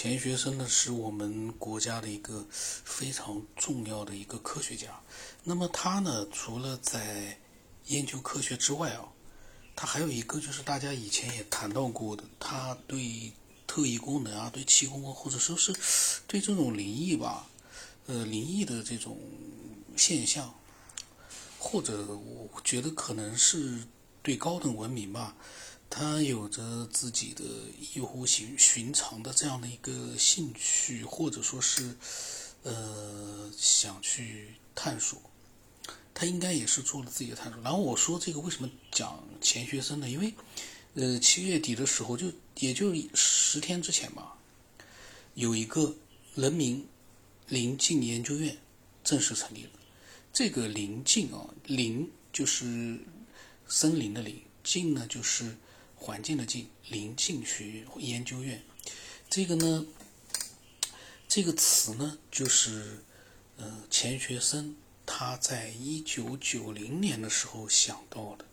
钱学森呢，是我们国家的一个非常重要的一个科学家。那么他呢，除了在研究科学之外啊，他还有一个就是大家以前也谈到过的，他对特异功能啊，对气功啊，或者说是对这种灵异吧，呃，灵异的这种现象，或者我觉得可能是对高等文明吧。他有着自己的异乎寻寻常的这样的一个兴趣，或者说是，呃，想去探索。他应该也是做了自己的探索。然后我说这个为什么讲钱学森呢？因为，呃，七月底的时候，就也就十天之前吧，有一个人民临近研究院正式成立了。这个临近啊，临就是森林的林，近呢就是。环境的境，临近学研究院，这个呢，这个词呢，就是呃钱学森他在一九九零年的时候想到的，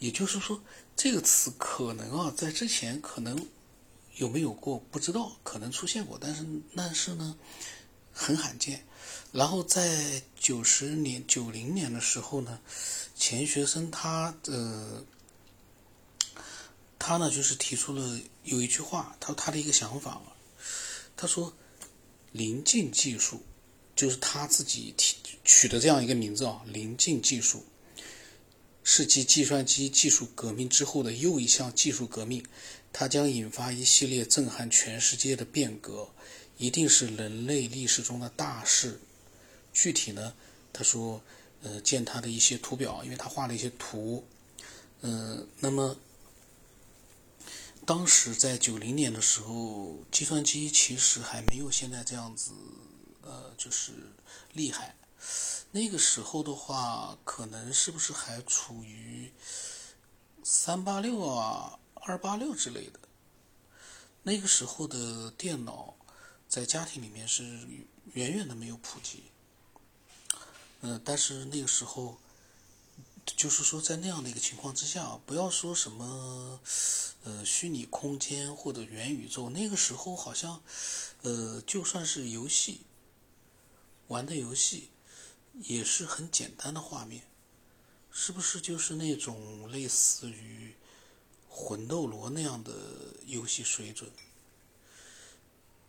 也就是说，这个词可能啊在之前可能有没有过不知道，可能出现过，但是但是呢很罕见。然后在九十年九零年的时候呢，钱学森他的。他呢，就是提出了有一句话，他他的一个想法他说，临近技术，就是他自己提取的这样一个名字啊，临近技术，是继计算机技术革命之后的又一项技术革命，它将引发一系列震撼全世界的变革，一定是人类历史中的大事。具体呢，他说，呃，见他的一些图表，因为他画了一些图，嗯，那么。当时在九零年的时候，计算机其实还没有现在这样子，呃，就是厉害。那个时候的话，可能是不是还处于三八六啊、二八六之类的？那个时候的电脑在家庭里面是远远的没有普及。嗯，但是那个时候。就是说，在那样的一个情况之下，不要说什么，呃，虚拟空间或者元宇宙，那个时候好像，呃，就算是游戏，玩的游戏，也是很简单的画面，是不是就是那种类似于魂斗罗那样的游戏水准？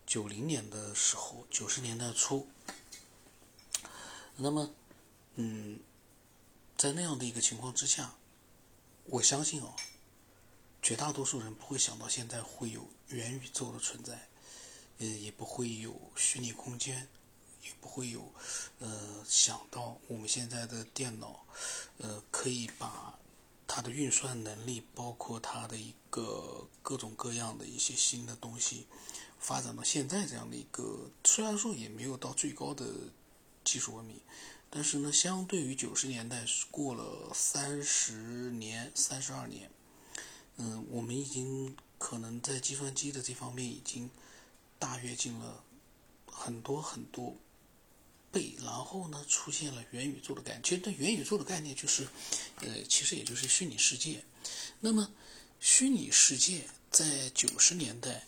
九零年的时候，九十年代初，那么，嗯。在那样的一个情况之下，我相信哦，绝大多数人不会想到现在会有元宇宙的存在，呃，也不会有虚拟空间，也不会有，呃，想到我们现在的电脑，呃，可以把它的运算能力，包括它的一个各种各样的一些新的东西，发展到现在这样的一个，虽然说也没有到最高的技术文明。但是呢，相对于九十年代过了三十年、三十二年，嗯，我们已经可能在计算机的这方面已经大跃进了很多很多倍。然后呢，出现了元宇宙的概念。其实，对元宇宙的概念就是，呃，其实也就是虚拟世界。那么，虚拟世界在九十年代，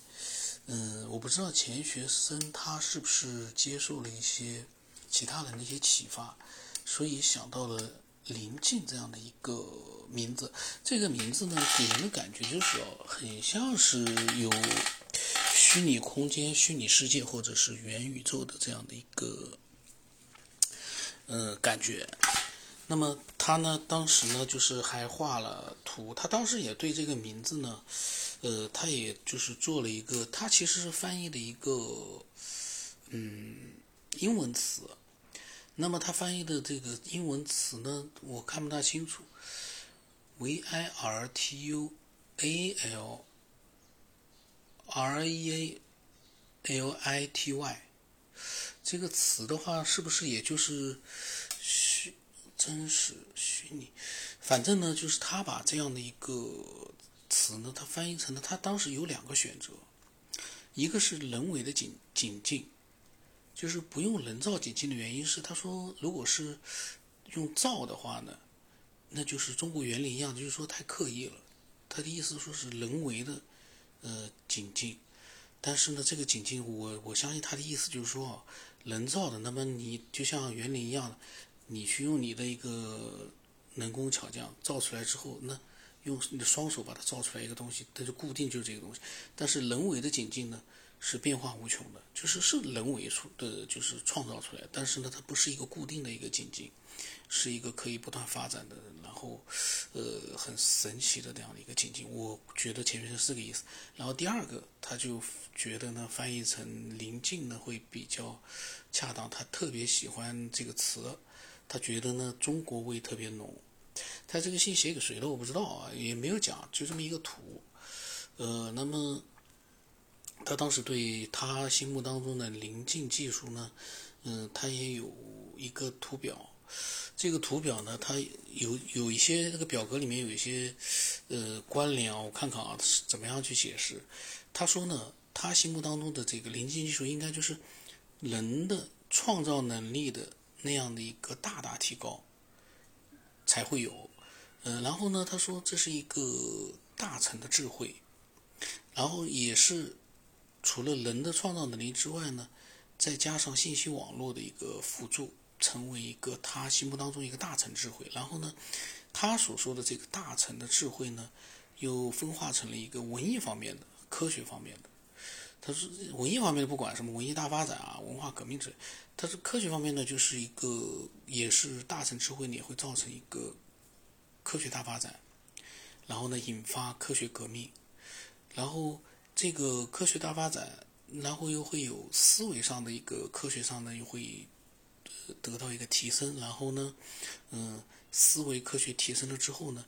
嗯，我不知道钱学森他是不是接受了一些。其他人的一些启发，所以想到了“临近”这样的一个名字。这个名字呢，给人的感觉就是哦，很像是有虚拟空间、虚拟世界或者是元宇宙的这样的一个呃感觉。那么他呢，当时呢，就是还画了图。他当时也对这个名字呢，呃，他也就是做了一个，他其实是翻译的一个嗯英文词。那么他翻译的这个英文词呢，我看不大清楚。v i r t u a l r e a l i t y 这个词的话，是不是也就是虚真实虚拟？反正呢，就是他把这样的一个词呢，他翻译成了他当时有两个选择，一个是人为的紧紧境。就是不用人造景境的原因是，他说如果是用造的话呢，那就是中国园林一样，就是说太刻意了。他的意思说是人为的呃景境。但是呢，这个景境我我相信他的意思就是说，人造的，那么你就像园林一样，你去用你的一个人工巧匠造出来之后，那用你的双手把它造出来一个东西，它就固定就是这个东西。但是人为的景境呢？是变化无穷的，就是是人为出的，就是创造出来，但是呢，它不是一个固定的一个境界，是一个可以不断发展的，然后，呃，很神奇的这样的一个境界。我觉得前面是这个意思。然后第二个，他就觉得呢，翻译成临近呢会比较恰当。他特别喜欢这个词，他觉得呢中国味特别浓。他这个信写给谁的我不知道啊，也没有讲，就这么一个图。呃，那么。他当时对他心目当中的临近技术呢，嗯，他也有一个图表。这个图表呢，它有有一些这个表格里面有一些呃关联啊，我看看啊，是怎么样去解释？他说呢，他心目当中的这个临近技术应该就是人的创造能力的那样的一个大大提高才会有。嗯，然后呢，他说这是一个大成的智慧，然后也是。除了人的创造能力之外呢，再加上信息网络的一个辅助，成为一个他心目当中一个大成智慧。然后呢，他所说的这个大成的智慧呢，又分化成了一个文艺方面的、科学方面的。他说文艺方面的不管什么文艺大发展啊、文化革命之类，他说科学方面呢，就是一个也是大成智慧也会造成一个科学大发展，然后呢引发科学革命，然后。这个科学大发展，然后又会有思维上的一个科学上呢，又会得到一个提升。然后呢，嗯，思维科学提升了之后呢，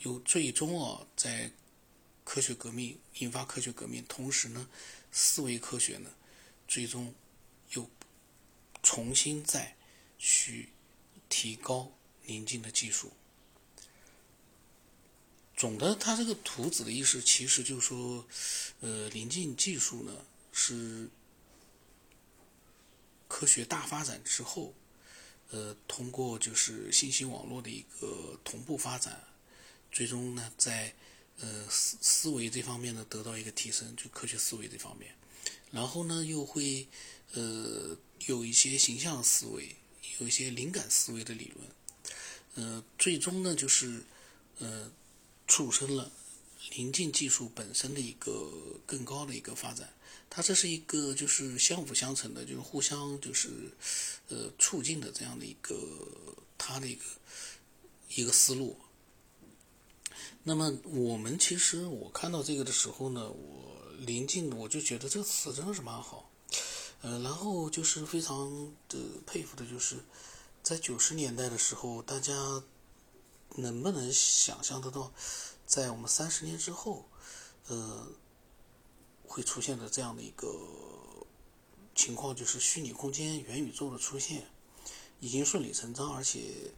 又最终啊，在科学革命引发科学革命，同时呢，思维科学呢，最终又重新再去提高临近的技术。总的，它这个图纸的意思，其实就是说，呃，临近技术呢是科学大发展之后，呃，通过就是信息网络的一个同步发展，最终呢在呃思思维这方面呢得到一个提升，就科学思维这方面，然后呢又会呃有一些形象思维，有一些灵感思维的理论，呃，最终呢就是呃。促生了临近技术本身的一个更高的一个发展，它这是一个就是相辅相成的，就是互相就是呃促进的这样的一个它的一个一个思路。那么我们其实我看到这个的时候呢，我临近我就觉得这个词真的是蛮好，呃，然后就是非常的佩服的就是在九十年代的时候，大家。能不能想象得到，在我们三十年之后，呃，会出现的这样的一个情况，就是虚拟空间、元宇宙的出现，已经顺理成章，而且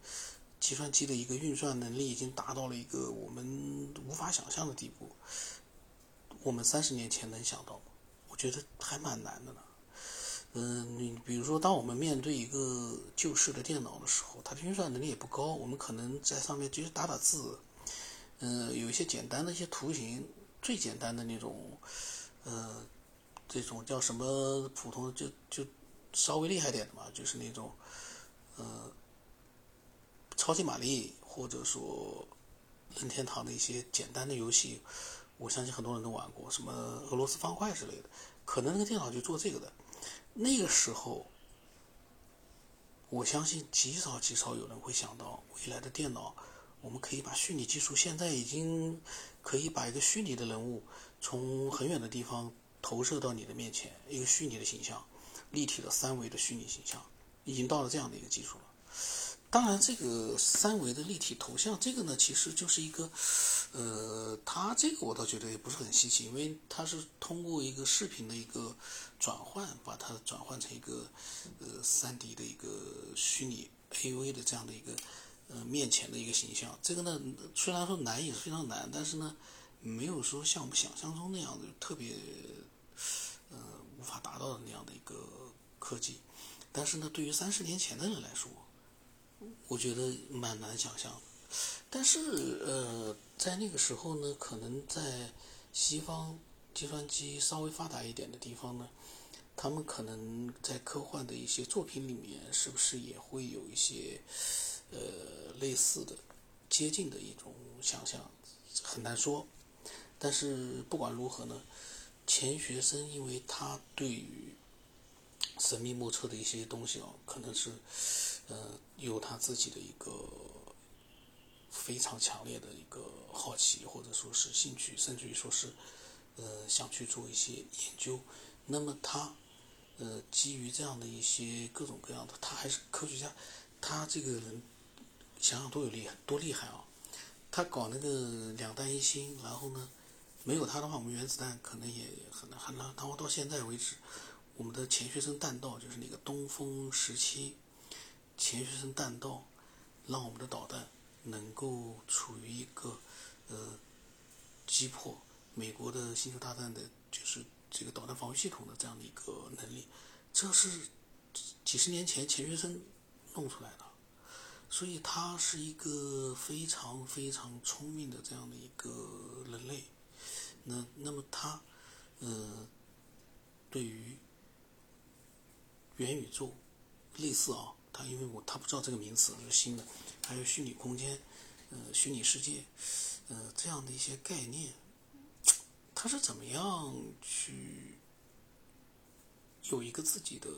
计算机的一个运算能力已经达到了一个我们无法想象的地步。我们三十年前能想到？我觉得还蛮难的呢。嗯，你比如说，当我们面对一个旧式的电脑的时候，它的运算能力也不高，我们可能在上面就是打打字，嗯，有一些简单的一些图形，最简单的那种，呃，这种叫什么普通就就稍微厉害点的嘛，就是那种，呃，超级玛丽或者说任天堂的一些简单的游戏，我相信很多人都玩过，什么俄罗斯方块之类的，可能那个电脑就做这个的。那个时候，我相信极少极少有人会想到未来的电脑，我们可以把虚拟技术，现在已经可以把一个虚拟的人物从很远的地方投射到你的面前，一个虚拟的形象，立体的三维的虚拟形象，已经到了这样的一个技术了。当然，这个三维的立体头像，这个呢，其实就是一个，呃，它这个我倒觉得也不是很稀奇，因为它是通过一个视频的一个转换，把它转换成一个，呃，三 D 的一个虚拟 AV 的这样的一个，呃，面前的一个形象。这个呢，虽然说难也是非常难，但是呢，没有说像我们想象中那样的特别，呃，无法达到的那样的一个科技。但是呢，对于三十年前的人来说，我觉得蛮难想象，但是呃，在那个时候呢，可能在西方计算机稍微发达一点的地方呢，他们可能在科幻的一些作品里面，是不是也会有一些呃类似的、接近的一种想象，很难说。但是不管如何呢，钱学森因为他对于神秘莫测的一些东西哦，可能是有他自己的一个。非常强烈的一个好奇，或者说是兴趣，甚至于说是，呃，想去做一些研究。那么他，呃，基于这样的一些各种各样的，他还是科学家。他这个人，想想多有厉害，多厉害啊！他搞那个两弹一星，然后呢，没有他的话，我们原子弹可能也很难很难。然后到现在为止，我们的钱学森弹道，就是那个东风十七，钱学森弹道，让我们的导弹。能够处于一个呃击破美国的星球大战的，就是这个导弹防御系统的这样的一个能力，这是几十年前钱学森弄出来的，所以他是一个非常非常聪明的这样的一个人类。那那么他呃对于元宇宙类似啊，他因为我他不知道这个名词是新的。还有虚拟空间，呃，虚拟世界，呃，这样的一些概念，他是怎么样去有一个自己的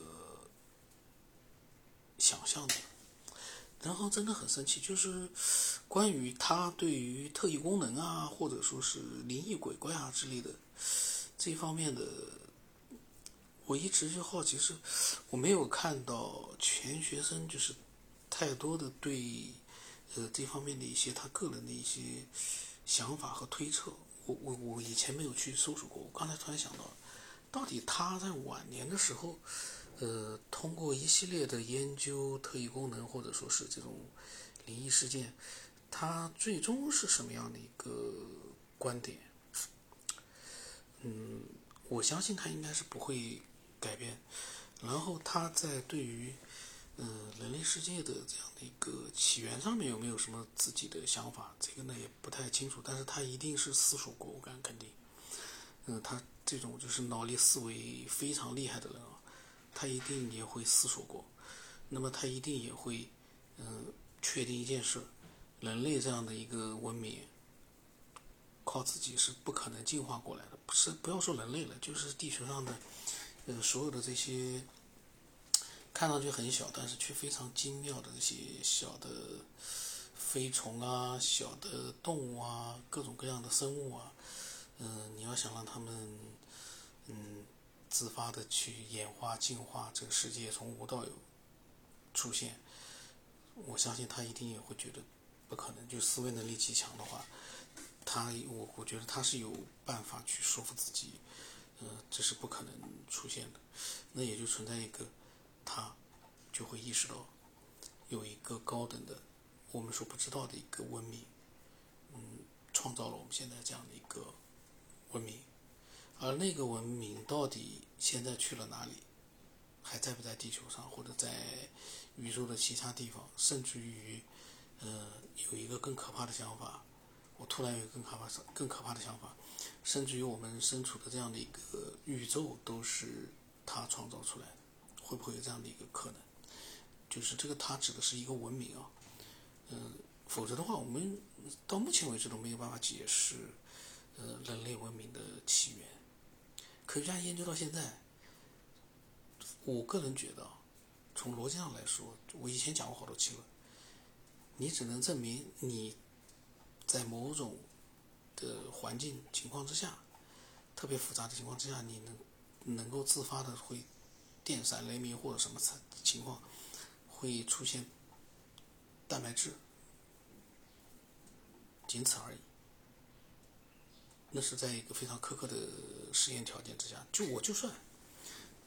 想象的？然后真的很生气，就是关于他对于特异功能啊，或者说是灵异鬼怪啊之类的这方面的，我一直就好奇，是我没有看到全学生就是太多的对。呃，这方面的一些他个人的一些想法和推测，我我我以前没有去搜索过。我刚才突然想到，到底他在晚年的时候，呃，通过一系列的研究特异功能，或者说是这种灵异事件，他最终是什么样的一个观点？嗯，我相信他应该是不会改变。然后他在对于。嗯，人类世界的这样的一个起源上面有没有什么自己的想法？这个呢也不太清楚，但是他一定是思索过，我敢肯定。嗯，他这种就是脑力思维非常厉害的人啊，他一定也会思索过。那么他一定也会，嗯，确定一件事：人类这样的一个文明，靠自己是不可能进化过来的。不是，不要说人类了，就是地球上的，呃，所有的这些。看上去很小，但是却非常精妙的这些小的飞虫啊、小的动物啊、各种各样的生物啊，嗯，你要想让他们嗯自发的去演化、进化，这个世界从无到有出现，我相信他一定也会觉得不可能。就思维能力极强的话，他我我觉得他是有办法去说服自己，呃，这是不可能出现的。那也就存在一个。他就会意识到，有一个高等的，我们所不知道的一个文明，嗯，创造了我们现在这样的一个文明，而那个文明到底现在去了哪里，还在不在地球上，或者在宇宙的其他地方，甚至于，呃，有一个更可怕的想法，我突然有更可怕、更可怕的想法，甚至于我们身处的这样的一个宇宙都是他创造出来的。会不会有这样的一个可能？就是这个，它指的是一个文明啊，嗯，否则的话，我们到目前为止都没有办法解释，呃，人类文明的起源。科学家研究到现在，我个人觉得啊，从逻辑上来说，我以前讲过好多期了，你只能证明你在某种的环境情况之下，特别复杂的情况之下，你能能够自发的会。电闪雷鸣或者什么情况会出现蛋白质，仅此而已。那是在一个非常苛刻的实验条件之下，就我就算，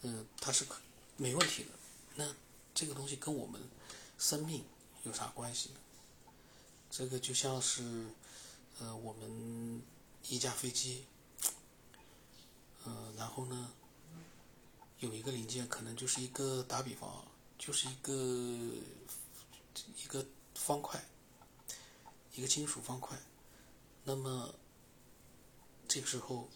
嗯，它是可没问题的。那这个东西跟我们生命有啥关系呢？这个就像是，呃，我们一架飞机，呃，然后呢？有一个零件，可能就是一个打比方，就是一个一个方块，一个金属方块。那么这个时候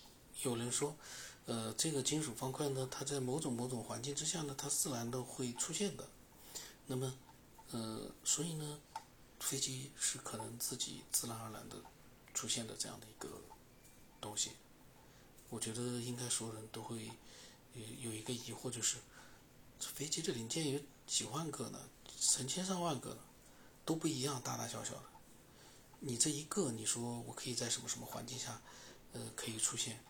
有人说，呃，这个金属方块呢，它在某种某种环境之下呢，它自然的会出现的。那么，呃，所以呢，飞机是可能自己自然而然的出现的这样的一个东西。我觉得应该所有人都会有有一个疑惑，就是飞机的零件有几万个呢，成千上万个，都不一样，大大小小的。你这一个，你说我可以在什么什么环境下，呃，可以出现，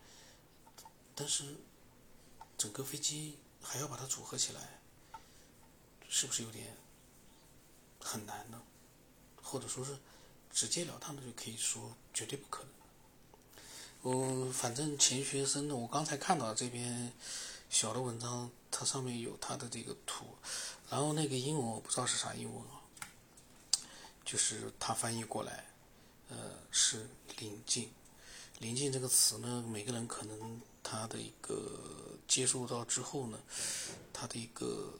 但是整个飞机还要把它组合起来，是不是有点很难呢？或者说是直截了当的就可以说绝对不可能。我反正钱学森呢，我刚才看到这篇小的文章，它上面有它的这个图，然后那个英文我不知道是啥英文啊，就是他翻译过来。呃，是临近，临近这个词呢，每个人可能他的一个接触到之后呢，他的一个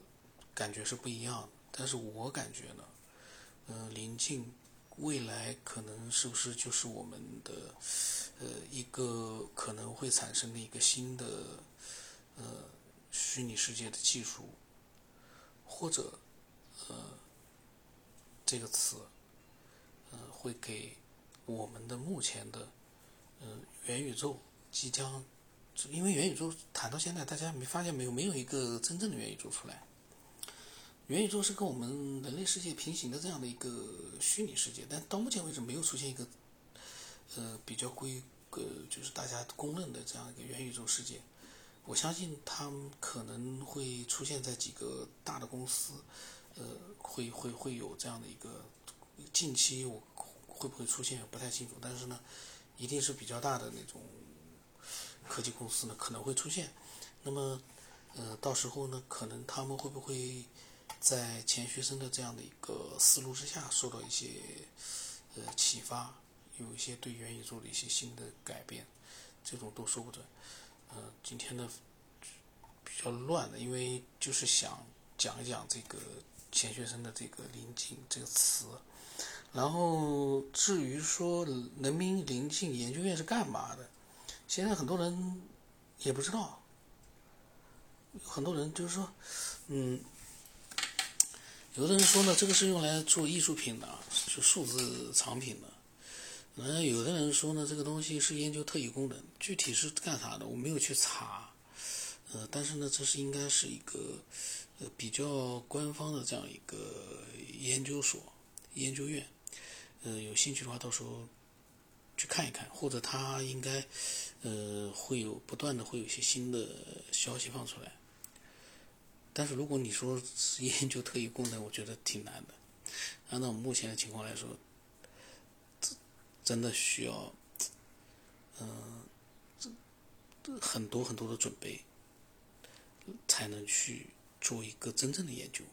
感觉是不一样。但是我感觉呢，呃，临近未来可能是不是就是我们的呃一个可能会产生的一个新的呃虚拟世界的技术，或者呃这个词呃会给。我们的目前的，嗯，元宇宙即将，因为元宇宙谈到现在，大家没发现没有，没有一个真正的元宇宙出来。元宇宙是跟我们人类世界平行的这样的一个虚拟世界，但到目前为止没有出现一个，呃，比较规，呃，就是大家公认的这样一个元宇宙世界。我相信它可能会出现在几个大的公司，呃，会会会有这样的一个，近期我。会不会出现不太清楚，但是呢，一定是比较大的那种科技公司呢可能会出现。那么，呃，到时候呢，可能他们会不会在钱学森的这样的一个思路之下受到一些呃启发，有一些对元宇宙的一些新的改变，这种都说不准。呃，今天呢比较乱的，因为就是想讲一讲这个钱学森的这个“临近”这个词。然后至于说人民临近研究院是干嘛的，现在很多人也不知道，很多人就是说，嗯，有的人说呢，这个是用来做艺术品的，就数字藏品的。嗯，有的人说呢，这个东西是研究特异功能，具体是干啥的，我没有去查。呃，但是呢，这是应该是一个呃比较官方的这样一个研究所、研究院。呃，有兴趣的话，到时候去看一看，或者他应该呃会有不断的会有一些新的消息放出来。但是如果你说是研究特异功能，我觉得挺难的。按照目前的情况来说，真的需要嗯很多很多的准备，才能去做一个真正的研究。